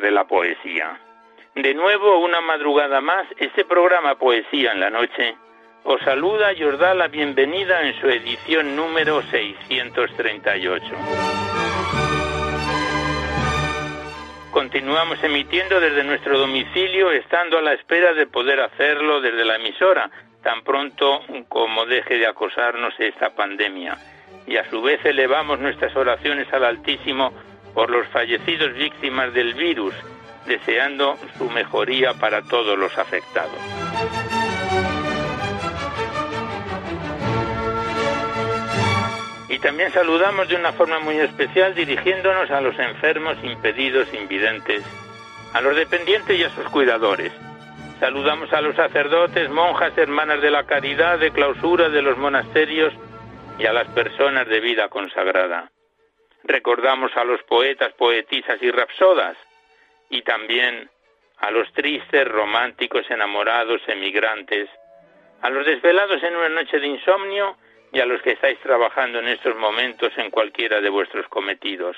De la poesía. De nuevo, una madrugada más, este programa Poesía en la Noche os saluda y os da la bienvenida en su edición número 638. Continuamos emitiendo desde nuestro domicilio, estando a la espera de poder hacerlo desde la emisora, tan pronto como deje de acosarnos esta pandemia. Y a su vez elevamos nuestras oraciones al Altísimo por los fallecidos víctimas del virus, deseando su mejoría para todos los afectados. Y también saludamos de una forma muy especial dirigiéndonos a los enfermos, impedidos, invidentes, a los dependientes y a sus cuidadores. Saludamos a los sacerdotes, monjas, hermanas de la caridad, de clausura de los monasterios y a las personas de vida consagrada recordamos a los poetas, poetisas y rapsodas, y también a los tristes, románticos, enamorados, emigrantes, a los desvelados en una noche de insomnio y a los que estáis trabajando en estos momentos en cualquiera de vuestros cometidos.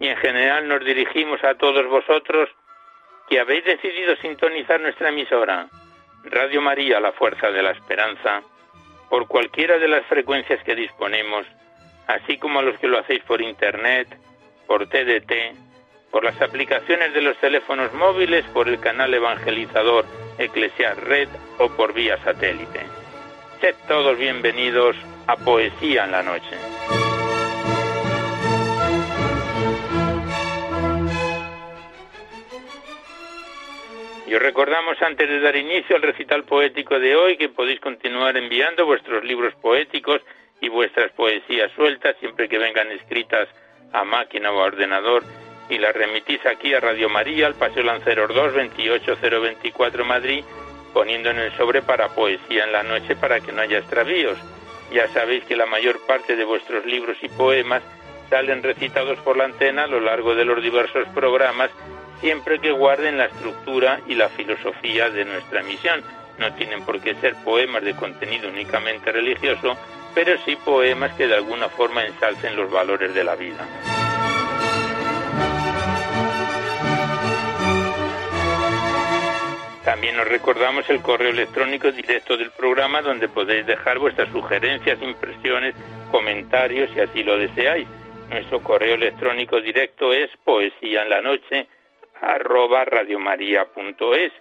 Y en general nos dirigimos a todos vosotros que habéis decidido sintonizar nuestra emisora, Radio María, la Fuerza de la Esperanza, por cualquiera de las frecuencias que disponemos así como a los que lo hacéis por Internet, por TDT, por las aplicaciones de los teléfonos móviles, por el canal evangelizador Eclesiar Red o por vía satélite. Sed todos bienvenidos a Poesía en la Noche. Y os recordamos antes de dar inicio al recital poético de hoy que podéis continuar enviando vuestros libros poéticos y vuestras poesías sueltas, siempre que vengan escritas a máquina o a ordenador, y las remitís aquí a Radio María, al Paseo Lanceros 2, 28024 Madrid, poniendo en el sobre para poesía en la noche para que no haya extravíos. Ya sabéis que la mayor parte de vuestros libros y poemas salen recitados por la antena a lo largo de los diversos programas, siempre que guarden la estructura y la filosofía de nuestra misión. No tienen por qué ser poemas de contenido únicamente religioso, pero sí poemas que de alguna forma ensalcen los valores de la vida. También os recordamos el correo electrónico directo del programa donde podéis dejar vuestras sugerencias, impresiones, comentarios si así lo deseáis. Nuestro correo electrónico directo es poesía en la noche arroba radiomaria.es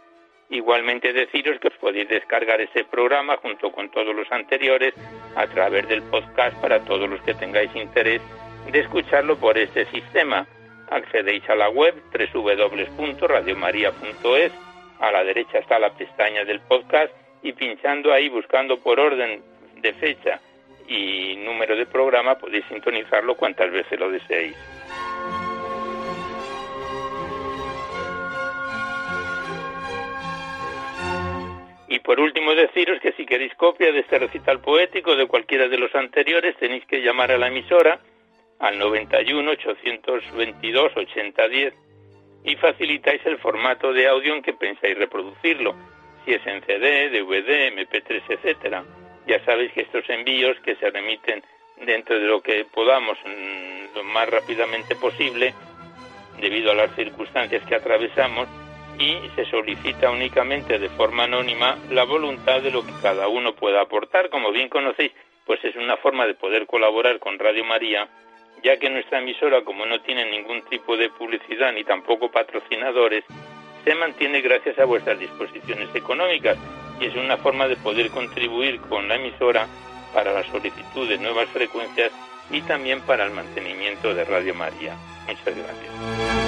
Igualmente deciros que os podéis descargar este programa junto con todos los anteriores a través del podcast para todos los que tengáis interés de escucharlo por este sistema. Accedéis a la web www.radiomaria.es, a la derecha está la pestaña del podcast y pinchando ahí buscando por orden de fecha y número de programa podéis sintonizarlo cuantas veces lo deseéis. Y por último deciros que si queréis copia de este recital poético de cualquiera de los anteriores tenéis que llamar a la emisora al 91 822 8010 y facilitáis el formato de audio en que pensáis reproducirlo, si es en CD, DVD, MP3, etcétera. Ya sabéis que estos envíos que se remiten dentro de lo que podamos mm, lo más rápidamente posible debido a las circunstancias que atravesamos y se solicita únicamente de forma anónima la voluntad de lo que cada uno pueda aportar. Como bien conocéis, pues es una forma de poder colaborar con Radio María, ya que nuestra emisora, como no tiene ningún tipo de publicidad ni tampoco patrocinadores, se mantiene gracias a vuestras disposiciones económicas y es una forma de poder contribuir con la emisora para la solicitud de nuevas frecuencias y también para el mantenimiento de Radio María. Muchas gracias.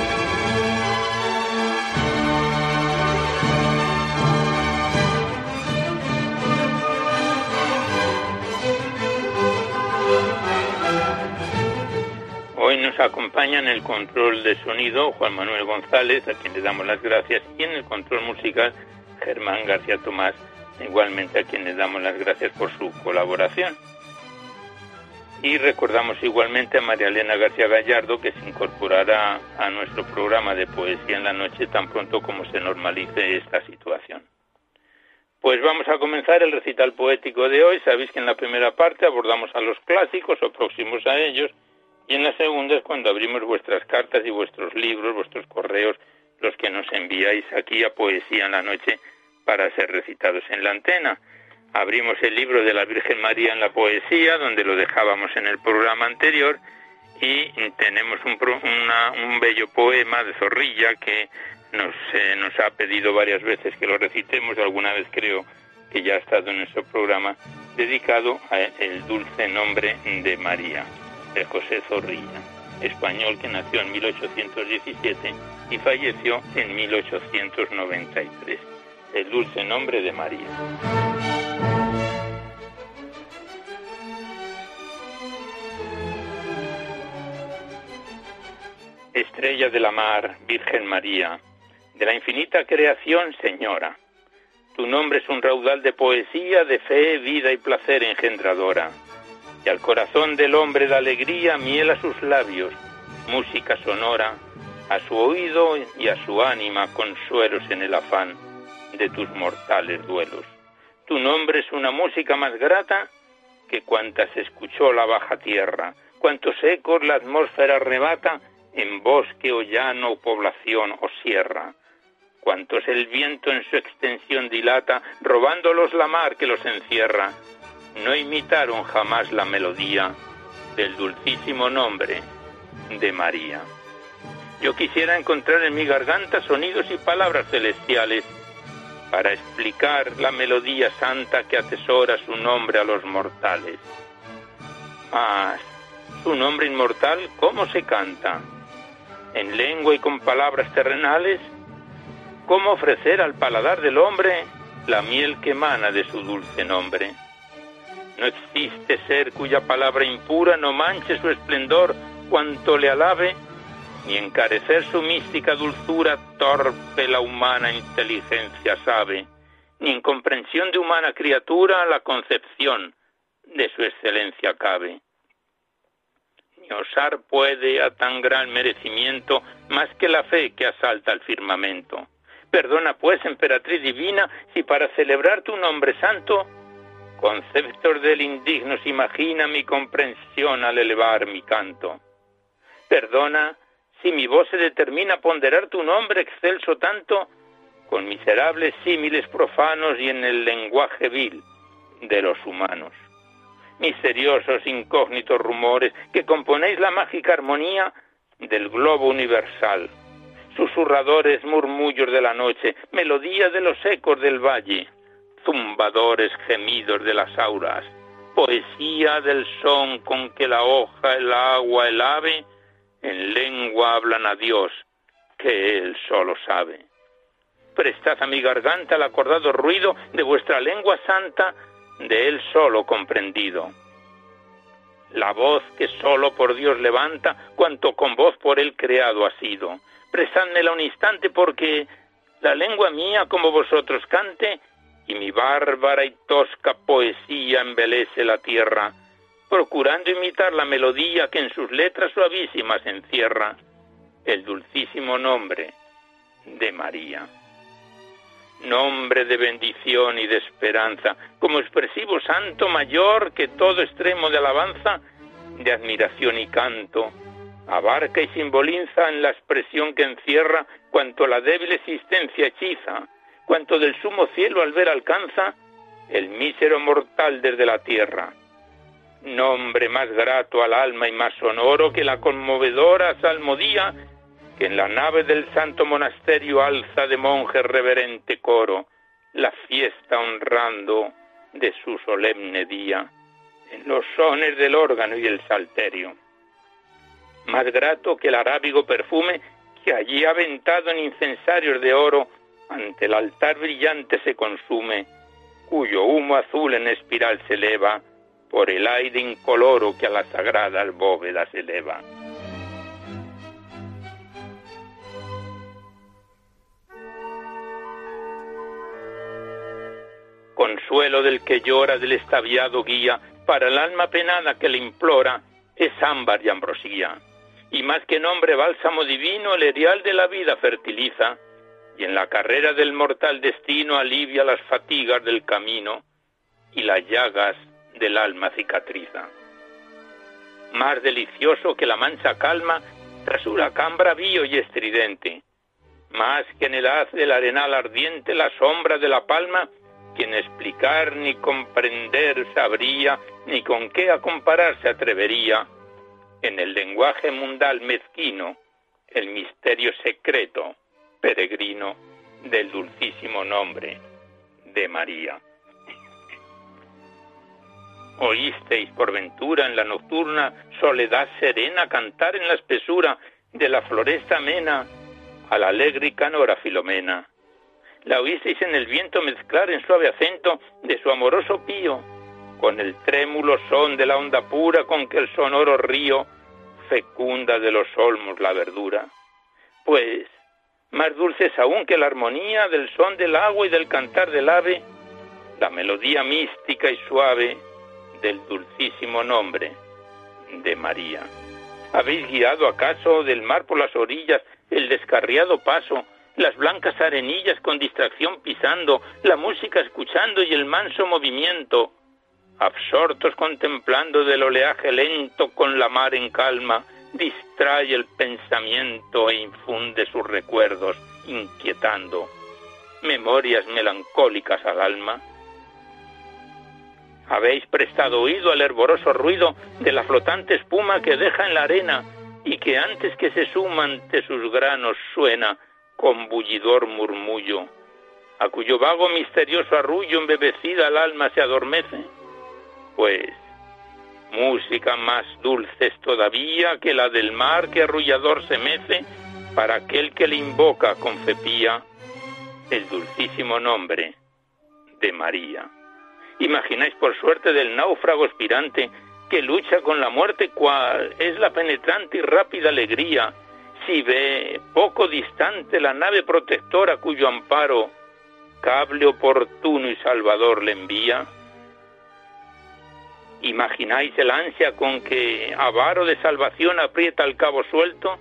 Nos acompaña en el control de sonido Juan Manuel González, a quien le damos las gracias, y en el control musical Germán García Tomás, igualmente a quien le damos las gracias por su colaboración. Y recordamos igualmente a María Elena García Gallardo, que se incorporará a nuestro programa de poesía en la noche tan pronto como se normalice esta situación. Pues vamos a comenzar el recital poético de hoy. Sabéis que en la primera parte abordamos a los clásicos o próximos a ellos, y en la segunda es cuando abrimos vuestras cartas y vuestros libros, vuestros correos, los que nos enviáis aquí a Poesía en la Noche para ser recitados en la antena. Abrimos el libro de la Virgen María en la poesía, donde lo dejábamos en el programa anterior, y tenemos un, un bello poema de Zorrilla que nos, eh, nos ha pedido varias veces que lo recitemos, alguna vez creo que ya ha estado en nuestro programa, dedicado a el dulce nombre de María, de José Zorrilla, español que nació en 1817 y falleció en 1893. El dulce nombre de María. Estrella de la mar, Virgen María, de la infinita creación, Señora. Tu nombre es un raudal de poesía, de fe, vida y placer engendradora. Y al corazón del hombre da alegría, miel a sus labios, música sonora, a su oído y a su ánima consuelos en el afán de tus mortales duelos. Tu nombre es una música más grata que cuantas escuchó la baja tierra, cuantos ecos la atmósfera arrebata en bosque o llano o población o sierra, cuantos el viento en su extensión dilata, robándolos la mar que los encierra, no imitaron jamás la melodía del dulcísimo nombre de María. Yo quisiera encontrar en mi garganta sonidos y palabras celestiales para explicar la melodía santa que atesora su nombre a los mortales. Mas, su nombre inmortal, ¿cómo se canta? en lengua y con palabras terrenales, cómo ofrecer al paladar del hombre la miel que emana de su dulce nombre. No existe ser cuya palabra impura no manche su esplendor cuanto le alabe, ni encarecer su mística dulzura torpe la humana inteligencia sabe, ni en comprensión de humana criatura la concepción de su excelencia cabe osar puede a tan gran merecimiento más que la fe que asalta al firmamento. Perdona pues, emperatriz divina, si para celebrar tu nombre santo, conceptos del indigno se imagina mi comprensión al elevar mi canto. Perdona si mi voz se determina a ponderar tu nombre excelso tanto, con miserables símiles profanos y en el lenguaje vil de los humanos. Misteriosos incógnitos rumores que componéis la mágica armonía del globo universal, susurradores murmullos de la noche, melodía de los ecos del valle, zumbadores gemidos de las auras, poesía del son con que la hoja, el agua, el ave, en lengua hablan a Dios, que Él solo sabe. Prestad a mi garganta el acordado ruido de vuestra lengua santa de él solo comprendido. La voz que solo por Dios levanta, cuanto con voz por él creado ha sido. Prestádmela un instante porque la lengua mía como vosotros cante y mi bárbara y tosca poesía embelece la tierra, procurando imitar la melodía que en sus letras suavísimas encierra el dulcísimo nombre de María. Nombre de bendición y de esperanza, como expresivo santo mayor que todo extremo de alabanza, de admiración y canto, abarca y simboliza en la expresión que encierra cuanto la débil existencia hechiza, cuanto del sumo cielo al ver alcanza el mísero mortal desde la tierra. Nombre más grato al alma y más sonoro que la conmovedora salmodía que en la nave del santo monasterio alza de monje reverente coro la fiesta honrando de su solemne día, en los sones del órgano y el salterio. Más grato que el arábigo perfume que allí aventado en incensarios de oro ante el altar brillante se consume, cuyo humo azul en espiral se eleva por el aire incoloro que a las sagradas bóvedas eleva. Consuelo del que llora del estaviado guía, para el alma penada que le implora, es ámbar y ambrosía. Y más que nombre bálsamo divino, el erial de la vida fertiliza, y en la carrera del mortal destino alivia las fatigas del camino y las llagas del alma cicatriza. Más delicioso que la mancha calma tras huracán bravío y estridente, más que en el haz del arenal ardiente la sombra de la palma, quien explicar ni comprender sabría, ni con qué a comparar se atrevería, en el lenguaje mundal mezquino, el misterio secreto, peregrino, del dulcísimo nombre de María. Oísteis por ventura en la nocturna soledad serena cantar en la espesura de la floresta amena a la alegre canora Filomena. La oísteis en el viento mezclar en suave acento de su amoroso pío, con el trémulo son de la onda pura con que el sonoro río fecunda de los olmos la verdura. Pues, más dulces aún que la armonía del son del agua y del cantar del ave, la melodía mística y suave del dulcísimo nombre de María. ¿Habéis guiado acaso del mar por las orillas el descarriado paso, las blancas arenillas con distracción pisando, la música escuchando y el manso movimiento, absortos contemplando del oleaje lento con la mar en calma, distrae el pensamiento e infunde sus recuerdos, inquietando memorias melancólicas al alma. Habéis prestado oído al hervoroso ruido de la flotante espuma que deja en la arena y que antes que se suman de sus granos suena con bullidor murmullo, a cuyo vago misterioso arrullo embebecida el alma se adormece? Pues música más dulce es todavía que la del mar que arrullador se mece para aquel que le invoca con fepía el dulcísimo nombre de María. Imagináis por suerte del náufrago aspirante que lucha con la muerte, cual es la penetrante y rápida alegría, si ve poco distante la nave protectora cuyo amparo, cable oportuno y salvador le envía. ¿Imagináis el ansia con que, avaro de salvación, aprieta el cabo suelto?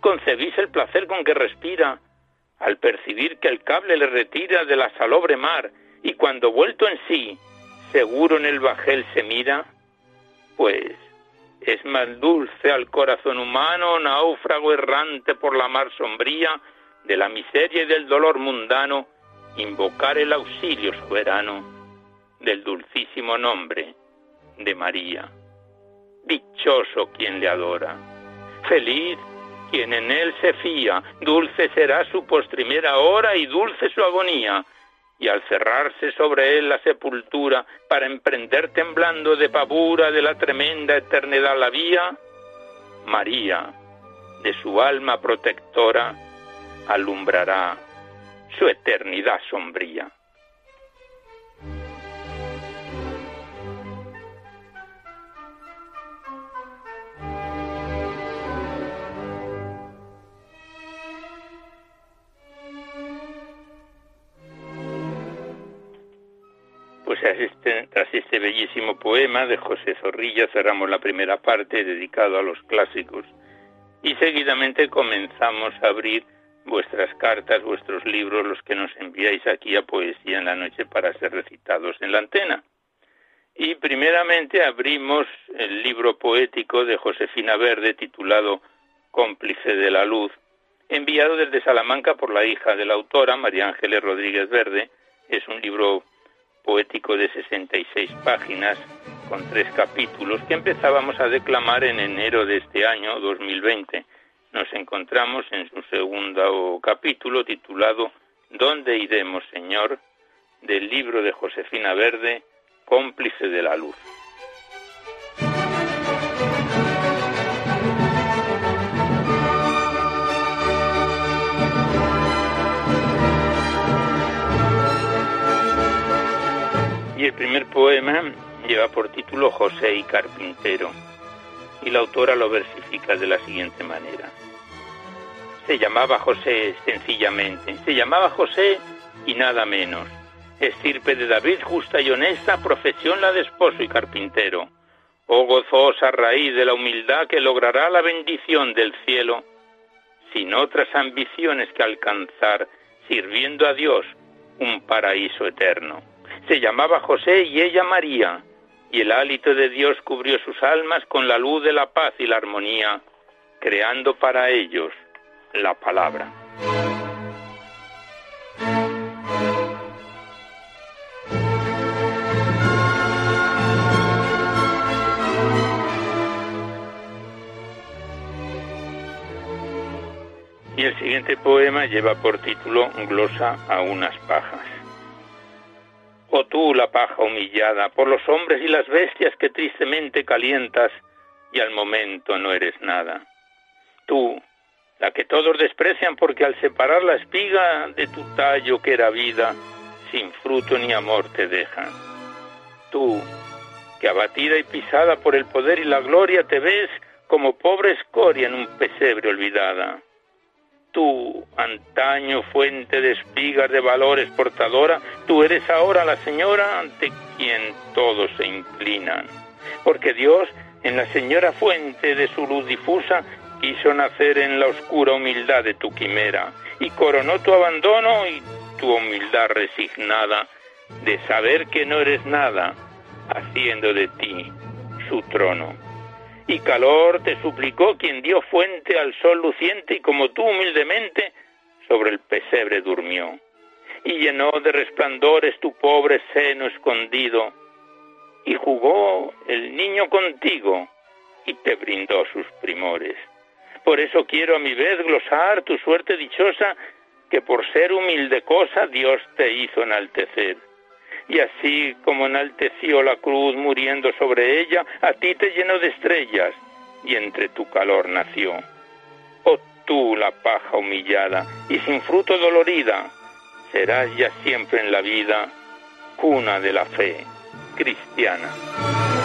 ¿Concebís el placer con que respira al percibir que el cable le retira de la salobre mar y cuando vuelto en sí, seguro en el bajel se mira? pues es más dulce al corazón humano, náufrago errante por la mar sombría, de la miseria y del dolor mundano, invocar el auxilio soberano del dulcísimo nombre de María. Dichoso quien le adora, feliz quien en él se fía, dulce será su postrimera hora y dulce su agonía, y al cerrarse sobre él la sepultura para emprender temblando de pavura de la tremenda eternidad la vía, María, de su alma protectora, alumbrará su eternidad sombría. Tras este bellísimo poema de José Zorrilla cerramos la primera parte dedicado a los clásicos y seguidamente comenzamos a abrir vuestras cartas, vuestros libros, los que nos enviáis aquí a Poesía en la Noche para ser recitados en la antena. Y primeramente abrimos el libro poético de Josefina Verde titulado Cómplice de la Luz, enviado desde Salamanca por la hija de la autora, María Ángeles Rodríguez Verde. Es un libro poético de 66 páginas con tres capítulos que empezábamos a declamar en enero de este año 2020. Nos encontramos en su segundo capítulo titulado ¿Dónde iremos, Señor? del libro de Josefina Verde, cómplice de la luz. El primer poema lleva por título José y Carpintero, y la autora lo versifica de la siguiente manera. Se llamaba José sencillamente, se llamaba José y nada menos. estirpe de David, justa y honesta, profesión la de esposo y carpintero. Oh gozosa raíz de la humildad que logrará la bendición del cielo, sin otras ambiciones que alcanzar, sirviendo a Dios un paraíso eterno. Se llamaba José y ella María, y el hálito de Dios cubrió sus almas con la luz de la paz y la armonía, creando para ellos la palabra. Y el siguiente poema lleva por título Glosa a unas pajas. Oh tú, la paja humillada, por los hombres y las bestias que tristemente calientas y al momento no eres nada. Tú, la que todos desprecian porque al separar la espiga de tu tallo que era vida, sin fruto ni amor te dejan. Tú, que abatida y pisada por el poder y la gloria te ves como pobre escoria en un pesebre olvidada tú, antaño fuente de espigas de valores portadora, tú eres ahora la señora ante quien todos se inclinan. Porque Dios, en la señora fuente de su luz difusa, quiso nacer en la oscura humildad de tu quimera, y coronó tu abandono y tu humildad resignada de saber que no eres nada, haciendo de ti su trono y calor te suplicó quien dio fuente al sol luciente y como tú humildemente sobre el pesebre durmió. Y llenó de resplandores tu pobre seno escondido y jugó el niño contigo y te brindó sus primores. Por eso quiero a mi vez glosar tu suerte dichosa que por ser humilde cosa Dios te hizo enaltecer y así como enalteció la cruz muriendo sobre ella, a ti te llenó de estrellas y entre tu calor nació. Oh tú la paja humillada y sin fruto dolorida, serás ya siempre en la vida cuna de la fe cristiana.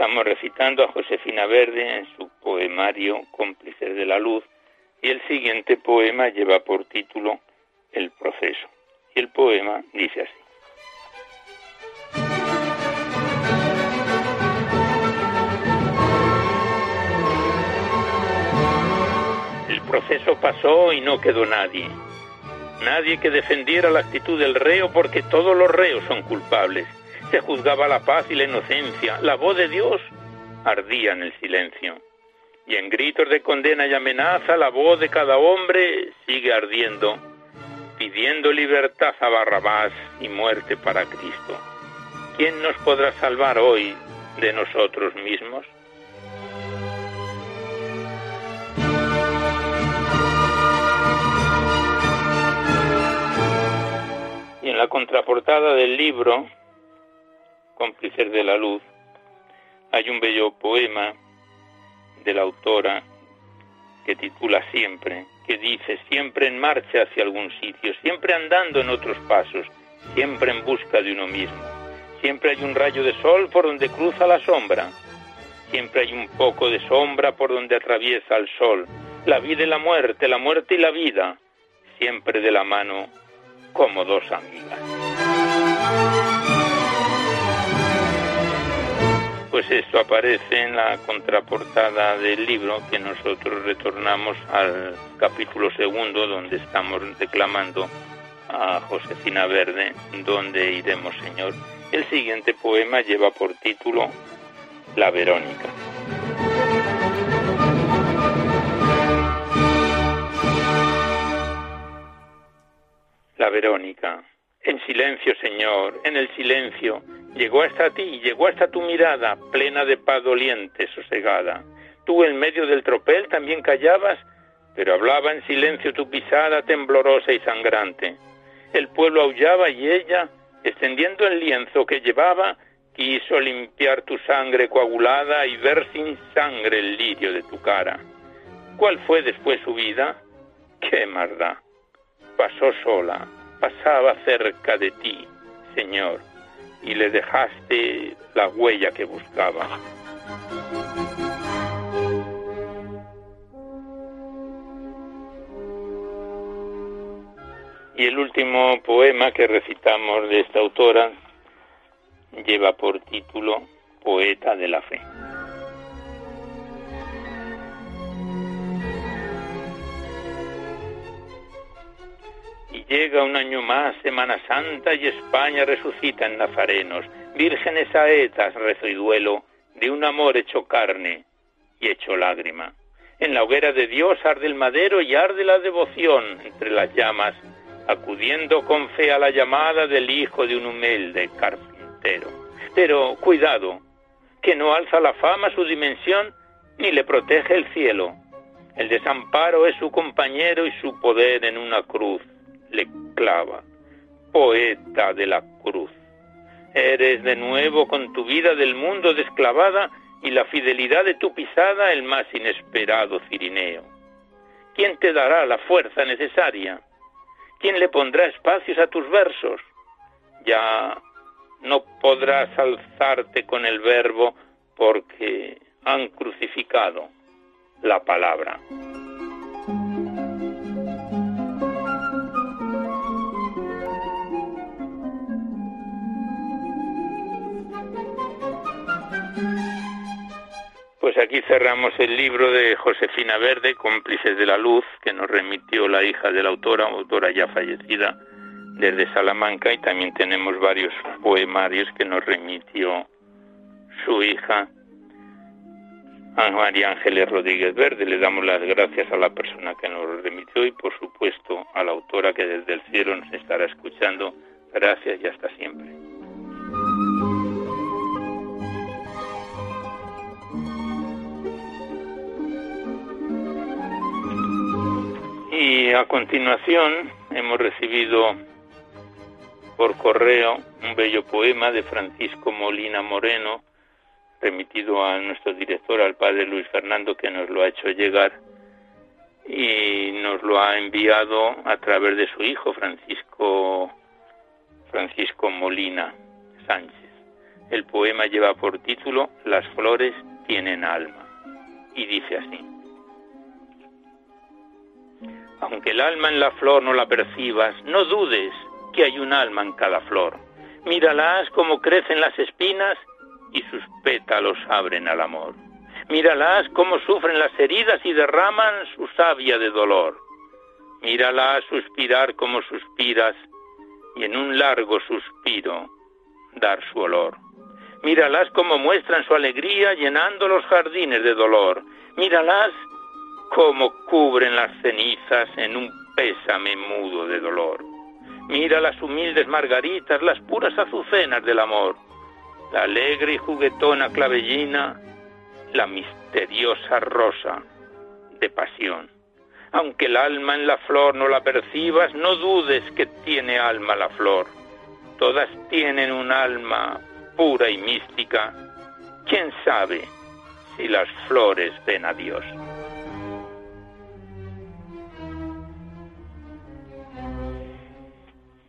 Estamos recitando a Josefina Verde en su poemario Cómplices de la Luz y el siguiente poema lleva por título El proceso. Y el poema dice así. El proceso pasó y no quedó nadie. Nadie que defendiera la actitud del reo porque todos los reos son culpables se juzgaba la paz y la inocencia. La voz de Dios ardía en el silencio. Y en gritos de condena y amenaza la voz de cada hombre sigue ardiendo, pidiendo libertad a Barrabás y muerte para Cristo. ¿Quién nos podrá salvar hoy de nosotros mismos? Y en la contraportada del libro cómplices de la luz, hay un bello poema de la autora que titula Siempre, que dice siempre en marcha hacia algún sitio, siempre andando en otros pasos, siempre en busca de uno mismo. Siempre hay un rayo de sol por donde cruza la sombra, siempre hay un poco de sombra por donde atraviesa el sol. La vida y la muerte, la muerte y la vida, siempre de la mano como dos amigas. Pues esto aparece en la contraportada del libro que nosotros retornamos al capítulo segundo donde estamos declamando a Josefina Verde, donde iremos Señor. El siguiente poema lleva por título La Verónica. La Verónica. En silencio, Señor, en el silencio, llegó hasta ti, llegó hasta tu mirada, plena de paz doliente, sosegada. Tú en medio del tropel también callabas, pero hablaba en silencio tu pisada temblorosa y sangrante. El pueblo aullaba y ella, extendiendo el lienzo que llevaba, quiso limpiar tu sangre coagulada y ver sin sangre el lirio de tu cara. ¿Cuál fue después su vida? ¡Qué maldad! Pasó sola, pasaba cerca de ti, Señor, y le dejaste la huella que buscaba. Y el último poema que recitamos de esta autora lleva por título Poeta de la Fe. Llega un año más, Semana Santa, y España resucita en Nazarenos, vírgenes saetas, rezo y duelo, de un amor hecho carne y hecho lágrima. En la hoguera de Dios arde el madero y arde la devoción entre las llamas, acudiendo con fe a la llamada del hijo de un humilde carpintero. Pero cuidado, que no alza la fama su dimensión ni le protege el cielo. El desamparo es su compañero y su poder en una cruz le clava. Poeta de la cruz. Eres de nuevo con tu vida del mundo desclavada y la fidelidad de tu pisada el más inesperado cirineo. ¿Quién te dará la fuerza necesaria? ¿Quién le pondrá espacios a tus versos? Ya no podrás alzarte con el verbo porque han crucificado la palabra. Pues aquí cerramos el libro de Josefina Verde, Cómplices de la Luz, que nos remitió la hija de la autora, autora ya fallecida, desde Salamanca, y también tenemos varios poemarios que nos remitió su hija, María Ángeles Rodríguez Verde. Le damos las gracias a la persona que nos remitió y, por supuesto, a la autora que desde el cielo nos estará escuchando. Gracias y hasta siempre. Y a continuación hemos recibido por correo un bello poema de Francisco Molina Moreno, remitido a nuestro director, al padre Luis Fernando, que nos lo ha hecho llegar y nos lo ha enviado a través de su hijo Francisco Francisco Molina Sánchez. El poema lleva por título Las flores tienen alma y dice así: aunque el alma en la flor no la percibas, no dudes que hay un alma en cada flor. Míralas como crecen las espinas y sus pétalos abren al amor. Míralas cómo sufren las heridas y derraman su savia de dolor. Míralas suspirar como suspiras y en un largo suspiro dar su olor. Míralas como muestran su alegría llenando los jardines de dolor. Míralas cómo cubren las cenizas en un pésame mudo de dolor. Mira las humildes margaritas, las puras azucenas del amor, la alegre y juguetona clavellina, la misteriosa rosa de pasión. Aunque el alma en la flor no la percibas, no dudes que tiene alma la flor. Todas tienen un alma pura y mística. ¿Quién sabe si las flores ven a Dios?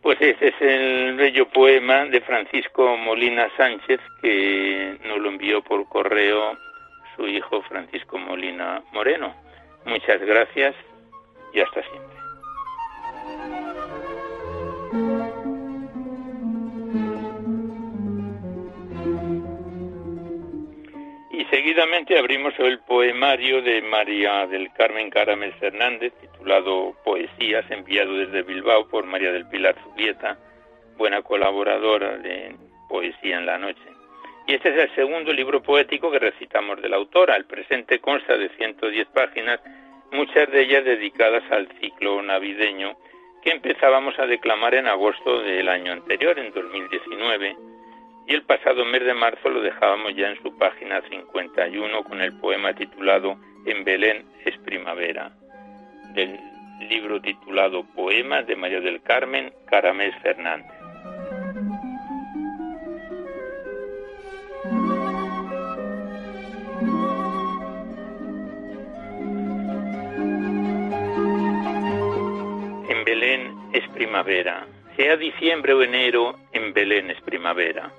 Pues ese es el bello poema de Francisco Molina Sánchez que nos lo envió por correo su hijo Francisco Molina Moreno. Muchas gracias y hasta siempre. Seguidamente abrimos el poemario de María del Carmen Caramel Fernández, titulado Poesías, enviado desde Bilbao por María del Pilar Zubieta, buena colaboradora de Poesía en la Noche. Y este es el segundo libro poético que recitamos de la autora. El presente consta de 110 páginas, muchas de ellas dedicadas al ciclo navideño que empezábamos a declamar en agosto del año anterior, en 2019 y el pasado mes de marzo lo dejábamos ya en su página 51 con el poema titulado En Belén es primavera, del libro titulado Poemas de María del Carmen Caramés Fernández. En Belén es primavera, sea diciembre o enero, en Belén es primavera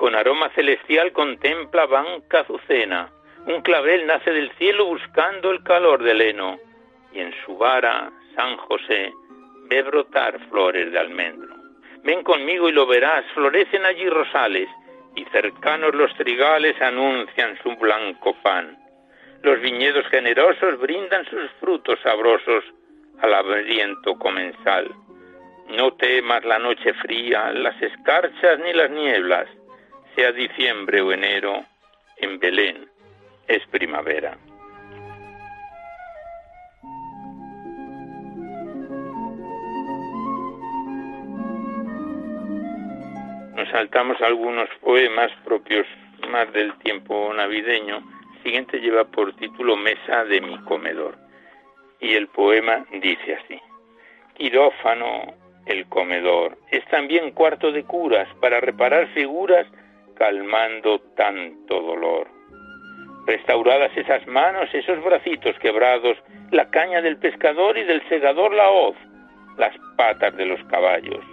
con aroma celestial contempla banca azucena, un clavel nace del cielo buscando el calor del heno, y en su vara San José ve brotar flores de almendro. Ven conmigo y lo verás, florecen allí rosales, y cercanos los trigales anuncian su blanco pan. Los viñedos generosos brindan sus frutos sabrosos al hambriento comensal. No temas la noche fría, las escarchas ni las nieblas, sea diciembre o enero, en Belén es primavera. Nos saltamos algunos poemas propios más del tiempo navideño. Siguiente lleva por título Mesa de mi comedor. Y el poema dice así. Quirófano, el comedor, es también cuarto de curas para reparar figuras calmando tanto dolor. Restauradas esas manos, esos bracitos quebrados, la caña del pescador y del segador la hoz, las patas de los caballos.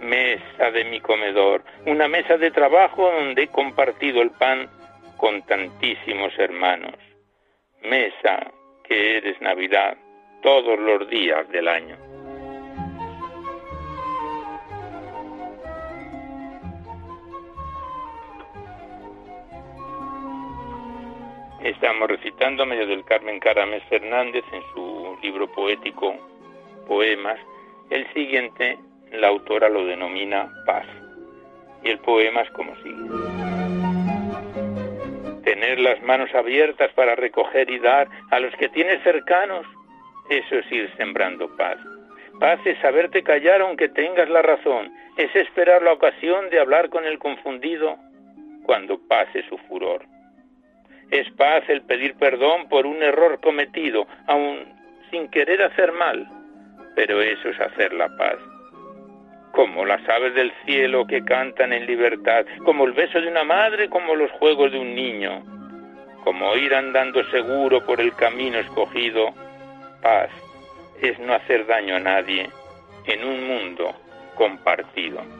Mesa de mi comedor, una mesa de trabajo donde he compartido el pan con tantísimos hermanos. Mesa que eres Navidad todos los días del año. Estamos recitando a medio del Carmen Caramés Fernández en su libro poético Poemas. El siguiente, la autora lo denomina Paz. Y el poema es como sigue. Tener las manos abiertas para recoger y dar a los que tienes cercanos, eso es ir sembrando paz. Paz es saberte callar aunque tengas la razón, es esperar la ocasión de hablar con el confundido cuando pase su furor. Es paz el pedir perdón por un error cometido, aun sin querer hacer mal, pero eso es hacer la paz. Como las aves del cielo que cantan en libertad, como el beso de una madre, como los juegos de un niño, como ir andando seguro por el camino escogido, paz es no hacer daño a nadie en un mundo compartido.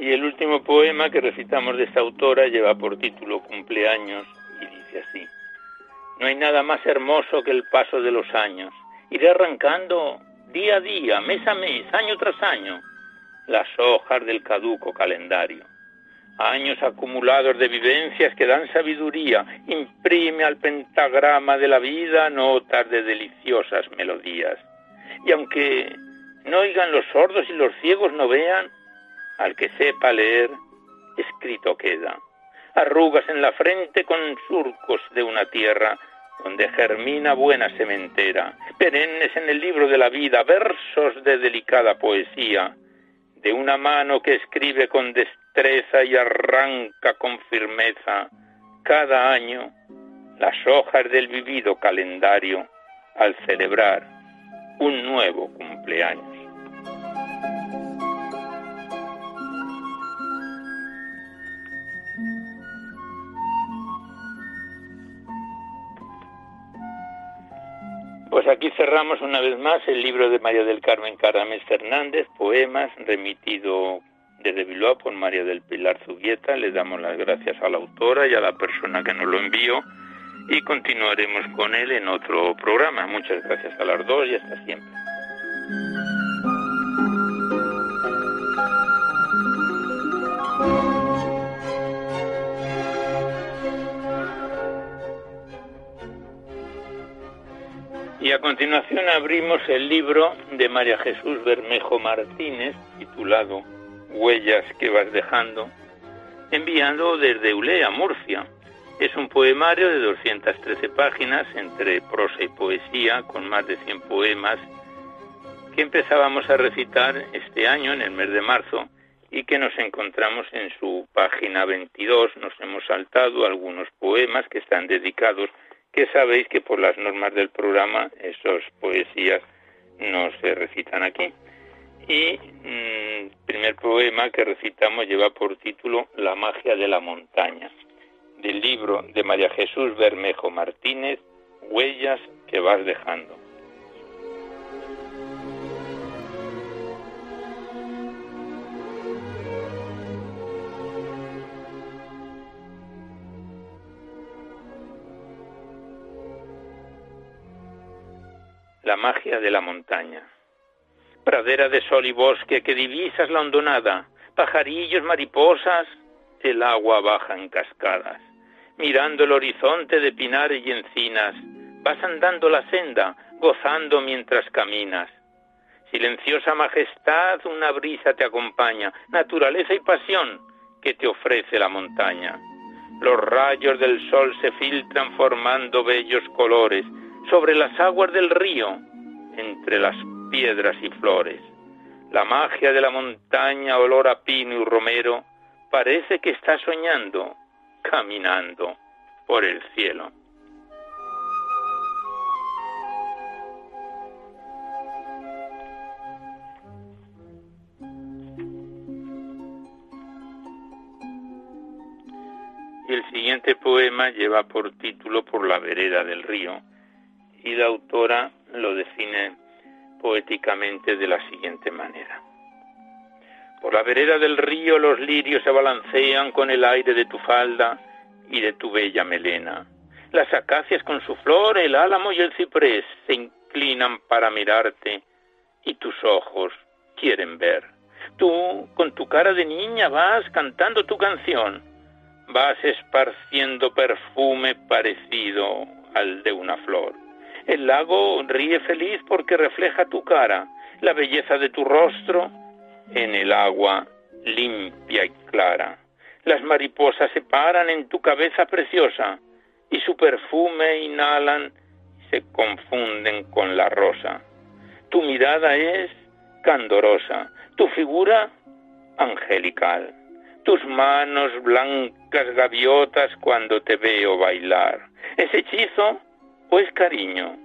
Y el último poema que recitamos de esta autora lleva por título Cumpleaños y dice así. No hay nada más hermoso que el paso de los años. Iré arrancando día a día, mes a mes, año tras año, las hojas del caduco calendario. Años acumulados de vivencias que dan sabiduría, imprime al pentagrama de la vida notas de deliciosas melodías. Y aunque no oigan los sordos y los ciegos no vean, al que sepa leer, escrito queda. Arrugas en la frente con surcos de una tierra donde germina buena sementera, perennes en el libro de la vida, versos de delicada poesía, de una mano que escribe con destreza y arranca con firmeza cada año las hojas del vivido calendario al celebrar un nuevo cumpleaños. Pues aquí cerramos una vez más el libro de María del Carmen Caramés Fernández, poemas, remitido desde Bilbao por María del Pilar Zubieta. Le damos las gracias a la autora y a la persona que nos lo envió y continuaremos con él en otro programa. Muchas gracias a las dos y hasta siempre. Y a continuación abrimos el libro de María Jesús Bermejo Martínez, titulado Huellas que vas dejando, enviando desde Ulea, Murcia. Es un poemario de 213 páginas entre prosa y poesía, con más de 100 poemas, que empezábamos a recitar este año, en el mes de marzo, y que nos encontramos en su página 22. Nos hemos saltado algunos poemas que están dedicados que sabéis que por las normas del programa esas poesías no se recitan aquí. Y el mm, primer poema que recitamos lleva por título La magia de la montaña, del libro de María Jesús Bermejo Martínez, Huellas que vas dejando. La magia de la montaña pradera de sol y bosque que divisas la hondonada, pajarillos, mariposas, el agua baja en cascadas. Mirando el horizonte de pinares y encinas, vas andando la senda, gozando mientras caminas. Silenciosa majestad, una brisa te acompaña, naturaleza y pasión que te ofrece la montaña. Los rayos del sol se filtran formando bellos colores sobre las aguas del río, entre las piedras y flores. La magia de la montaña, olor a pino y romero, parece que está soñando, caminando por el cielo. Y el siguiente poema lleva por título Por la vereda del río y la autora lo define poéticamente de la siguiente manera. Por la vereda del río los lirios se balancean con el aire de tu falda y de tu bella melena. Las acacias con su flor, el álamo y el ciprés se inclinan para mirarte y tus ojos quieren ver. Tú, con tu cara de niña, vas cantando tu canción, vas esparciendo perfume parecido al de una flor. El lago ríe feliz porque refleja tu cara, la belleza de tu rostro en el agua limpia y clara. Las mariposas se paran en tu cabeza preciosa y su perfume inhalan y se confunden con la rosa. Tu mirada es candorosa, tu figura angelical, tus manos blancas gaviotas cuando te veo bailar. Ese hechizo pues cariño,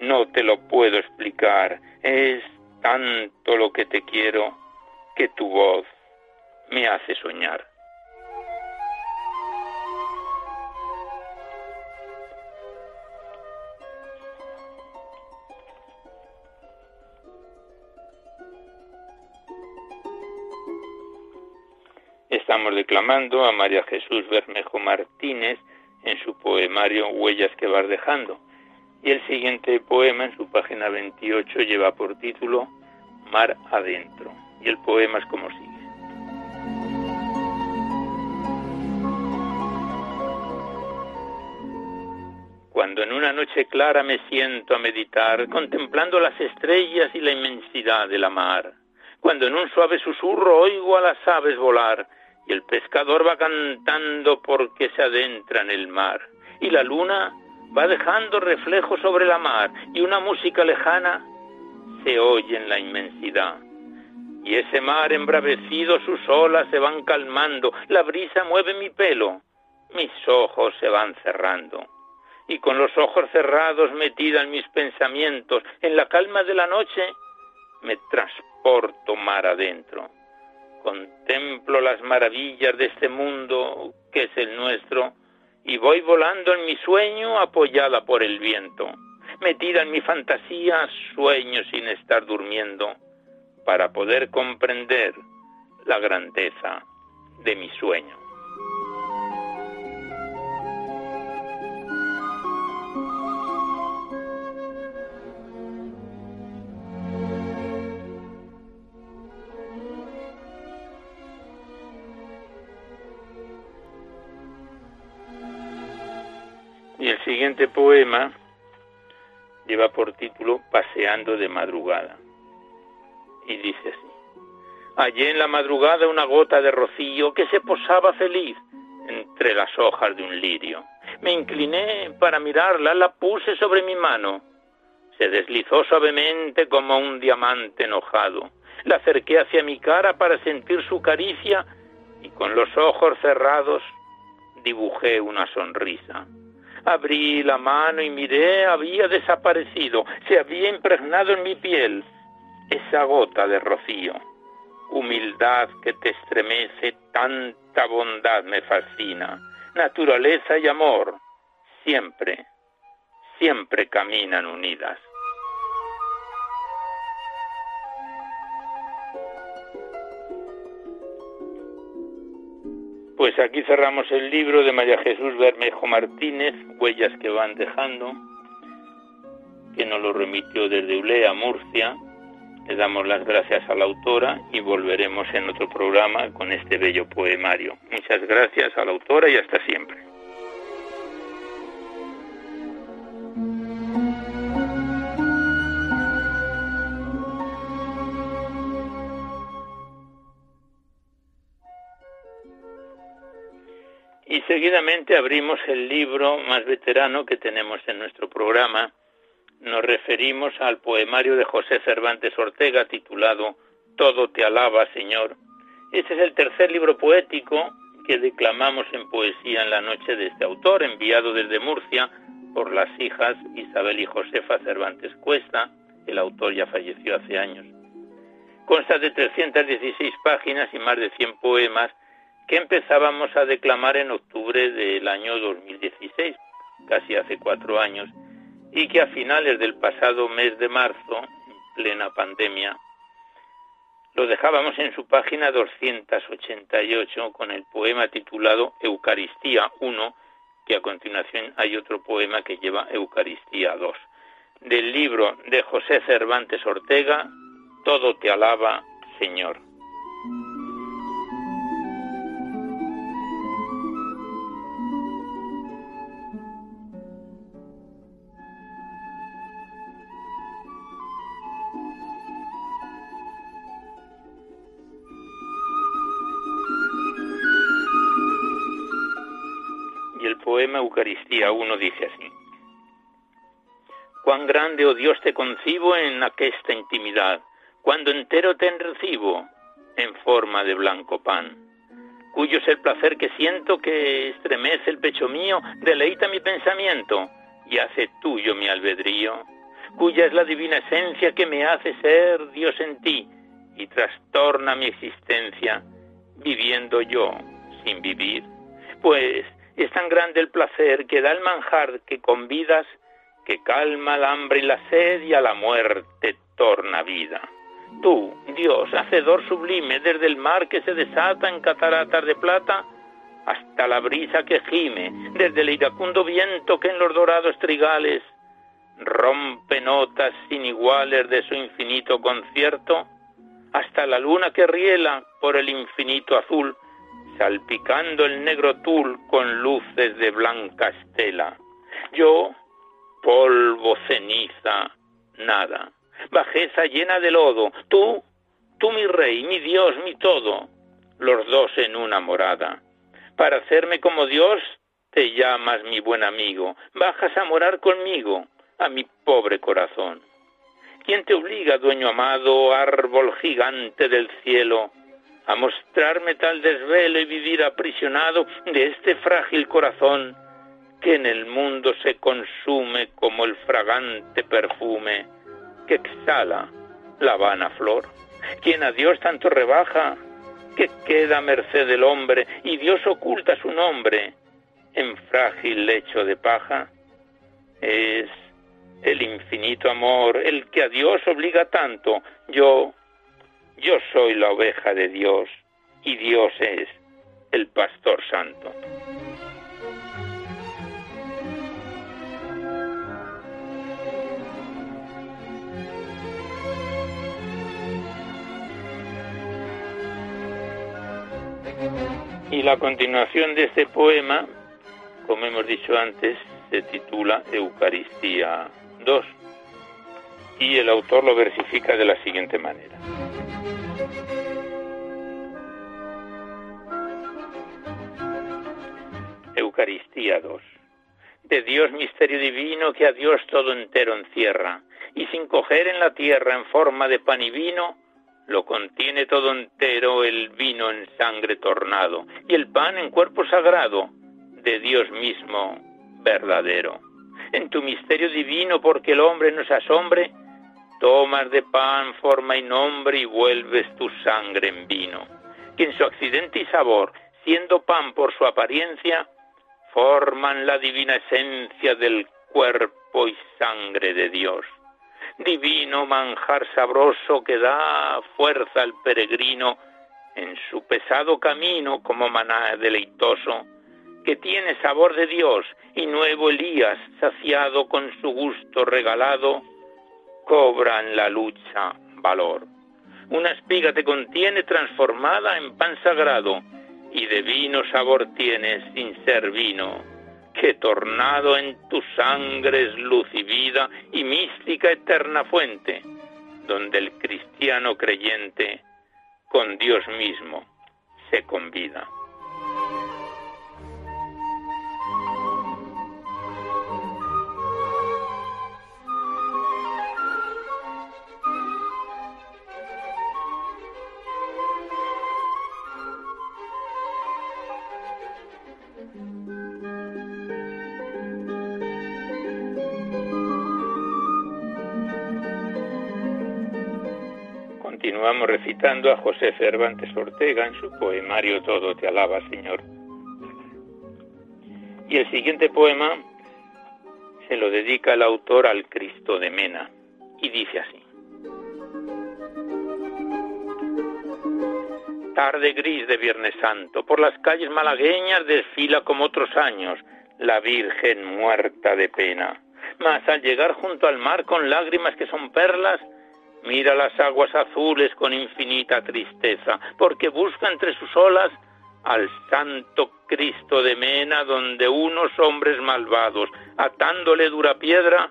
no te lo puedo explicar, es tanto lo que te quiero que tu voz me hace soñar. Estamos declamando a María Jesús Bermejo Martínez, en su poemario Huellas que vas dejando. Y el siguiente poema en su página 28 lleva por título Mar adentro. Y el poema es como sigue. Cuando en una noche clara me siento a meditar, contemplando las estrellas y la inmensidad de la mar, cuando en un suave susurro oigo a las aves volar, y el pescador va cantando porque se adentra en el mar, y la luna va dejando reflejos sobre la mar, y una música lejana se oye en la inmensidad. Y ese mar embravecido, sus olas se van calmando, la brisa mueve mi pelo, mis ojos se van cerrando. Y con los ojos cerrados metida en mis pensamientos, en la calma de la noche, me transporto mar adentro contemplo las maravillas de este mundo que es el nuestro y voy volando en mi sueño apoyada por el viento. Metida en mi fantasía, sueño sin estar durmiendo para poder comprender la grandeza de mi sueño. Siguiente poema lleva por título Paseando de madrugada. Y dice así. Hallé en la madrugada una gota de rocío que se posaba feliz entre las hojas de un lirio. Me incliné para mirarla, la puse sobre mi mano. Se deslizó suavemente como un diamante enojado. La acerqué hacia mi cara para sentir su caricia y con los ojos cerrados dibujé una sonrisa. Abrí la mano y miré, había desaparecido, se había impregnado en mi piel. esa gota de rocío, humildad que te estremece, tanta bondad me fascina, naturaleza y amor, siempre, siempre caminan unidas. Pues aquí cerramos el libro de María Jesús Bermejo Martínez, Huellas que van dejando, que nos lo remitió desde Ulea, Murcia. Le damos las gracias a la autora y volveremos en otro programa con este bello poemario. Muchas gracias a la autora y hasta siempre. Y seguidamente abrimos el libro más veterano que tenemos en nuestro programa. Nos referimos al poemario de José Cervantes Ortega titulado Todo te alaba, Señor. Este es el tercer libro poético que declamamos en poesía en la noche de este autor, enviado desde Murcia por las hijas Isabel y Josefa Cervantes Cuesta. El autor ya falleció hace años. Consta de 316 páginas y más de 100 poemas que empezábamos a declamar en octubre del año 2016, casi hace cuatro años, y que a finales del pasado mes de marzo, en plena pandemia, lo dejábamos en su página 288 con el poema titulado Eucaristía 1, que a continuación hay otro poema que lleva Eucaristía 2, del libro de José Cervantes Ortega, Todo te alaba, Señor. Eucaristía 1 dice así. Cuán grande, oh Dios, te concibo en aquesta intimidad, cuando entero te recibo en forma de blanco pan, cuyo es el placer que siento que estremece el pecho mío, deleita mi pensamiento y hace tuyo mi albedrío, cuya es la divina esencia que me hace ser Dios en ti y trastorna mi existencia, viviendo yo sin vivir. Pues es tan grande el placer que da el manjar que convidas, que calma el hambre y la sed y a la muerte torna vida. Tú, Dios, hacedor sublime, desde el mar que se desata en cataratas de plata, hasta la brisa que gime, desde el iracundo viento que en los dorados trigales rompe notas sin iguales de su infinito concierto, hasta la luna que riela por el infinito azul, salpicando el negro tul con luces de blanca estela. Yo, polvo, ceniza, nada, bajeza llena de lodo, tú, tú mi rey, mi Dios, mi todo, los dos en una morada. Para hacerme como Dios, te llamas mi buen amigo, bajas a morar conmigo, a mi pobre corazón. ¿Quién te obliga, dueño amado, árbol gigante del cielo, a mostrarme tal desvelo y vivir aprisionado de este frágil corazón que en el mundo se consume como el fragante perfume que exhala la vana flor. Quien a Dios tanto rebaja, que queda a merced del hombre y Dios oculta su nombre en frágil lecho de paja, es el infinito amor el que a Dios obliga tanto. Yo, yo soy la oveja de Dios y Dios es el pastor santo. Y la continuación de este poema, como hemos dicho antes, se titula Eucaristía 2 y el autor lo versifica de la siguiente manera. Eucaristía 2. De Dios misterio divino que a Dios todo entero encierra, y sin coger en la tierra en forma de pan y vino, lo contiene todo entero el vino en sangre tornado, y el pan en cuerpo sagrado, de Dios mismo verdadero. En tu misterio divino, porque el hombre nos asombre, tomas de pan forma y nombre y vuelves tu sangre en vino, que en su accidente y sabor, siendo pan por su apariencia, forman la divina esencia del cuerpo y sangre de Dios. Divino manjar sabroso que da fuerza al peregrino en su pesado camino como maná deleitoso, que tiene sabor de Dios y nuevo Elías, saciado con su gusto regalado, cobra en la lucha valor. Una espiga te contiene transformada en pan sagrado, y de vino sabor tienes sin ser vino, que tornado en tu sangre es luz y vida y mística eterna fuente, donde el cristiano creyente con Dios mismo se convida. Continuamos recitando a José Cervantes Ortega en su poemario Todo te alaba, Señor. Y el siguiente poema se lo dedica el autor al Cristo de Mena y dice así. Tarde gris de Viernes Santo, por las calles malagueñas desfila como otros años la Virgen muerta de pena. Mas al llegar junto al mar con lágrimas que son perlas, mira las aguas azules con infinita tristeza, porque busca entre sus olas al santo Cristo de Mena, donde unos hombres malvados, atándole dura piedra,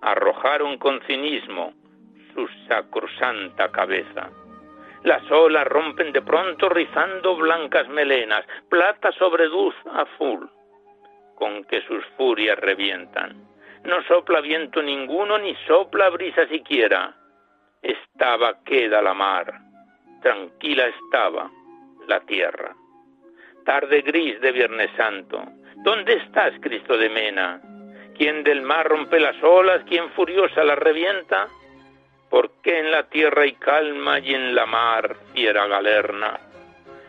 arrojaron con cinismo su sacrosanta cabeza. Las olas rompen de pronto rizando blancas melenas, plata sobre luz azul, con que sus furias revientan. No sopla viento ninguno, ni sopla brisa siquiera estaba queda la mar, tranquila estaba la tierra. Tarde gris de Viernes Santo, ¿dónde estás, Cristo de Mena? ¿Quién del mar rompe las olas? ¿Quién furiosa las revienta? ¿Por qué en la tierra hay calma y en la mar fiera galerna?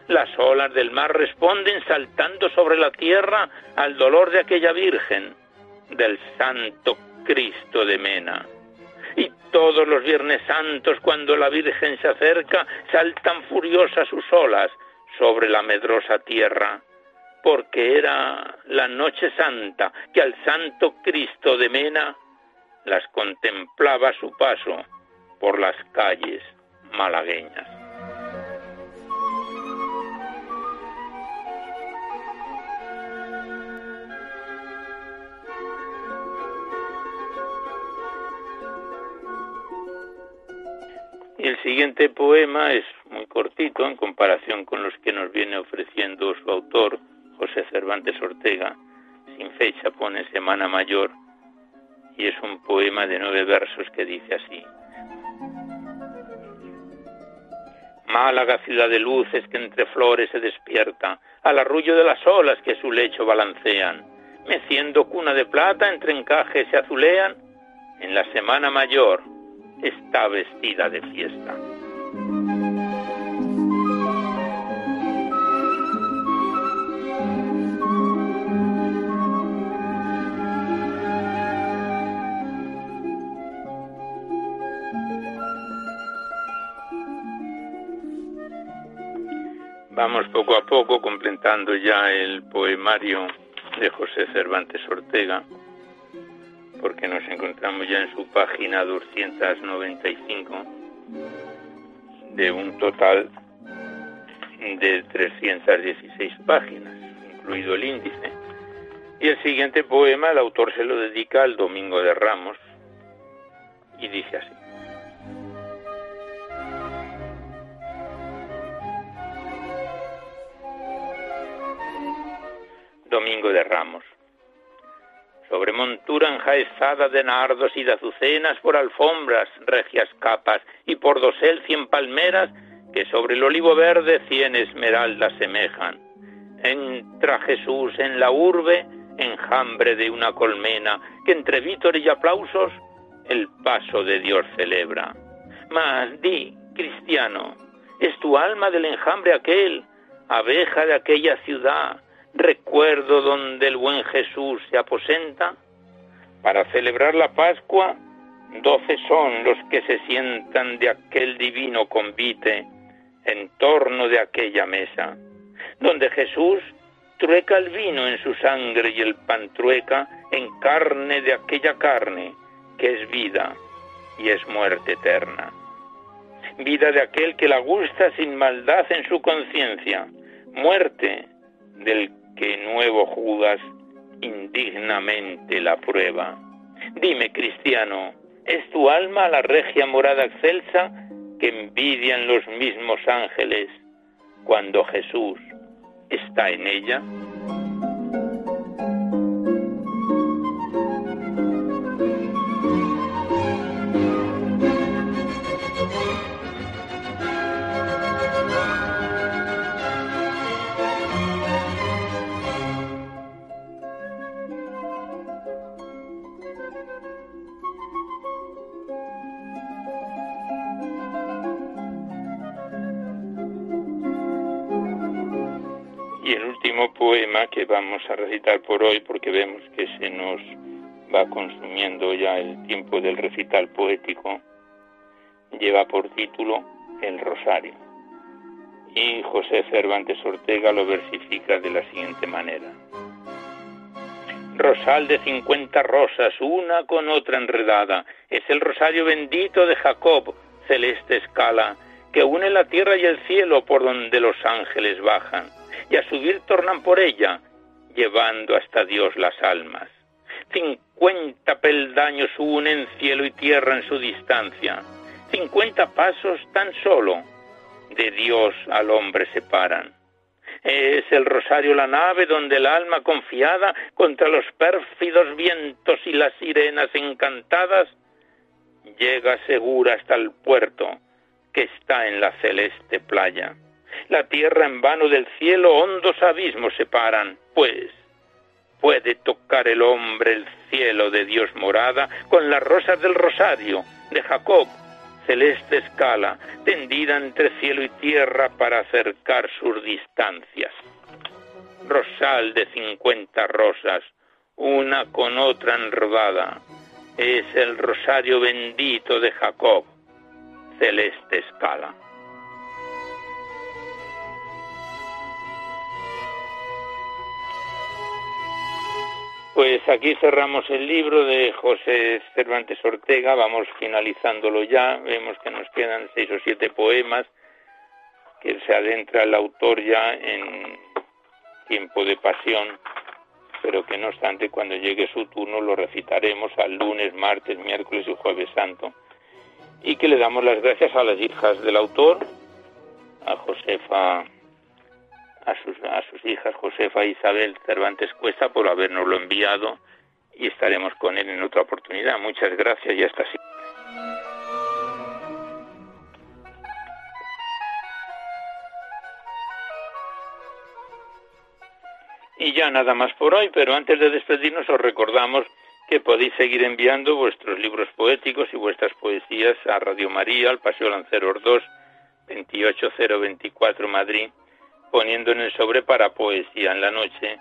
Las olas del mar responden saltando sobre la tierra al dolor de aquella Virgen, del Santo Cristo de Mena. Y todos los Viernes Santos, cuando la Virgen se acerca, saltan furiosas sus olas sobre la medrosa tierra, porque era la noche santa que al Santo Cristo de Mena las contemplaba a su paso por las calles malagueñas. El siguiente poema es muy cortito en comparación con los que nos viene ofreciendo su autor, José Cervantes Ortega. Sin fecha pone Semana Mayor y es un poema de nueve versos que dice así. Málaga, ciudad de luces que entre flores se despierta, al arrullo de las olas que su lecho balancean, meciendo cuna de plata entre encajes se azulean, en la Semana Mayor está vestida de fiesta. Vamos poco a poco completando ya el poemario de José Cervantes Ortega porque nos encontramos ya en su página 295 de un total de 316 páginas, incluido el índice. Y el siguiente poema el autor se lo dedica al Domingo de Ramos y dice así. Domingo de Ramos sobre montura enjaezada de nardos y de azucenas, por alfombras, regias capas, y por dosel cien palmeras, que sobre el olivo verde cien esmeraldas semejan. Entra Jesús en la urbe, enjambre de una colmena, que entre vítores y aplausos el paso de Dios celebra. Mas di, cristiano, es tu alma del enjambre aquel, abeja de aquella ciudad, recuerdo donde el buen Jesús se aposenta? Para celebrar la Pascua, doce son los que se sientan de aquel divino convite en torno de aquella mesa, donde Jesús trueca el vino en su sangre y el pan trueca en carne de aquella carne que es vida y es muerte eterna. Vida de aquel que la gusta sin maldad en su conciencia, muerte del que nuevo Judas indignamente la prueba. Dime, cristiano, ¿es tu alma la regia morada excelsa que envidian los mismos ángeles cuando Jesús está en ella? Poema que vamos a recitar por hoy, porque vemos que se nos va consumiendo ya el tiempo del recital poético, lleva por título El Rosario. Y José Cervantes Ortega lo versifica de la siguiente manera. Rosal de cincuenta rosas, una con otra enredada, es el rosario bendito de Jacob, celeste escala, que une la tierra y el cielo por donde los ángeles bajan y a subir tornan por ella, llevando hasta Dios las almas. Cincuenta peldaños unen cielo y tierra en su distancia. Cincuenta pasos tan solo de Dios al hombre separan. Es el rosario la nave donde el alma confiada contra los pérfidos vientos y las sirenas encantadas llega segura hasta el puerto que está en la celeste playa. La tierra en vano del cielo hondos abismos separan, pues puede tocar el hombre el cielo de Dios morada con las rosas del rosario de Jacob, celeste escala, tendida entre cielo y tierra para acercar sus distancias. Rosal de cincuenta rosas, una con otra enrodada, es el rosario bendito de Jacob, celeste escala. Pues aquí cerramos el libro de José Cervantes Ortega, vamos finalizándolo ya, vemos que nos quedan seis o siete poemas, que se adentra el autor ya en tiempo de pasión, pero que no obstante cuando llegue su turno lo recitaremos al lunes, martes, miércoles y jueves santo. Y que le damos las gracias a las hijas del autor, a Josefa a sus, a sus hijas Josefa e Isabel Cervantes Cuesta por habernoslo enviado y estaremos con él en otra oportunidad. Muchas gracias y hasta siempre. Y ya nada más por hoy, pero antes de despedirnos os recordamos que podéis seguir enviando vuestros libros poéticos y vuestras poesías a Radio María, al Paseo Lanceros 2, 28024 Madrid poniendo en el sobre para poesía en la noche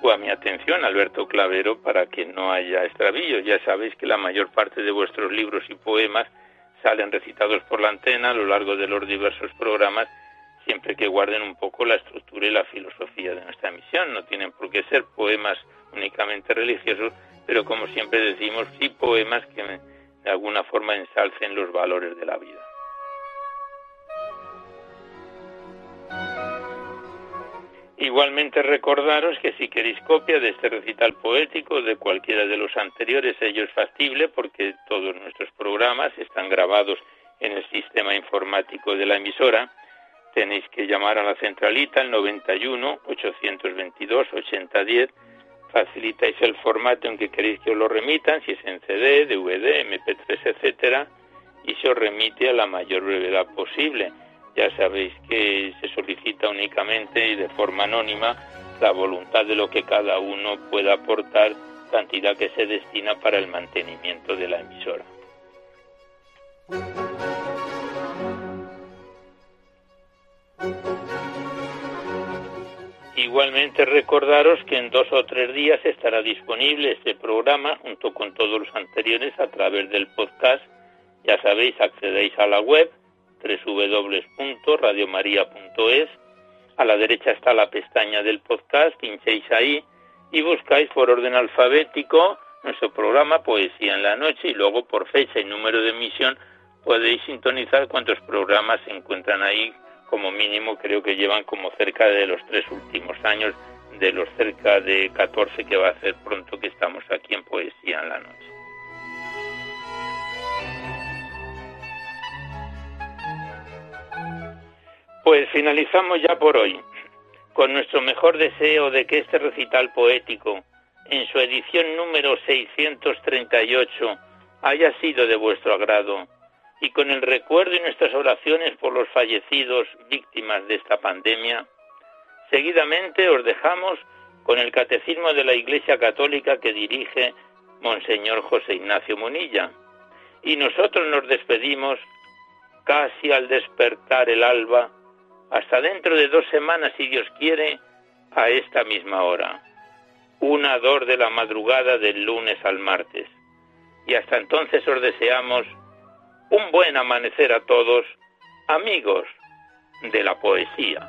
o a mi atención, Alberto Clavero, para que no haya extravío. Ya sabéis que la mayor parte de vuestros libros y poemas salen recitados por la antena a lo largo de los diversos programas, siempre que guarden un poco la estructura y la filosofía de nuestra misión. No tienen por qué ser poemas únicamente religiosos, pero como siempre decimos, sí poemas que de alguna forma ensalcen los valores de la vida. Igualmente recordaros que si queréis copia de este recital poético de cualquiera de los anteriores, ello es factible porque todos nuestros programas están grabados en el sistema informático de la emisora. Tenéis que llamar a la centralita al 91 822 8010. Facilitáis el formato en que queréis que os lo remitan, si es en CD, DVD, MP3, etcétera, y se os remite a la mayor brevedad posible ya sabéis que se solicita únicamente y de forma anónima la voluntad de lo que cada uno pueda aportar, cantidad que se destina para el mantenimiento de la emisora. Igualmente recordaros que en dos o tres días estará disponible este programa junto con todos los anteriores a través del podcast. Ya sabéis, accedéis a la web www.radiomaria.es. A la derecha está la pestaña del podcast, pinchéis ahí y buscáis por orden alfabético nuestro programa Poesía en la Noche y luego por fecha y número de emisión podéis sintonizar cuántos programas se encuentran ahí como mínimo creo que llevan como cerca de los tres últimos años de los cerca de 14 que va a hacer pronto que estamos aquí en Poesía en la Noche. Pues finalizamos ya por hoy, con nuestro mejor deseo de que este recital poético, en su edición número 638, haya sido de vuestro agrado y con el recuerdo y nuestras oraciones por los fallecidos víctimas de esta pandemia, seguidamente os dejamos con el Catecismo de la Iglesia Católica que dirige Monseñor José Ignacio Munilla. Y nosotros nos despedimos casi al despertar el alba, hasta dentro de dos semanas, si Dios quiere, a esta misma hora. Una de la madrugada del lunes al martes. Y hasta entonces os deseamos un buen amanecer a todos, amigos de la poesía.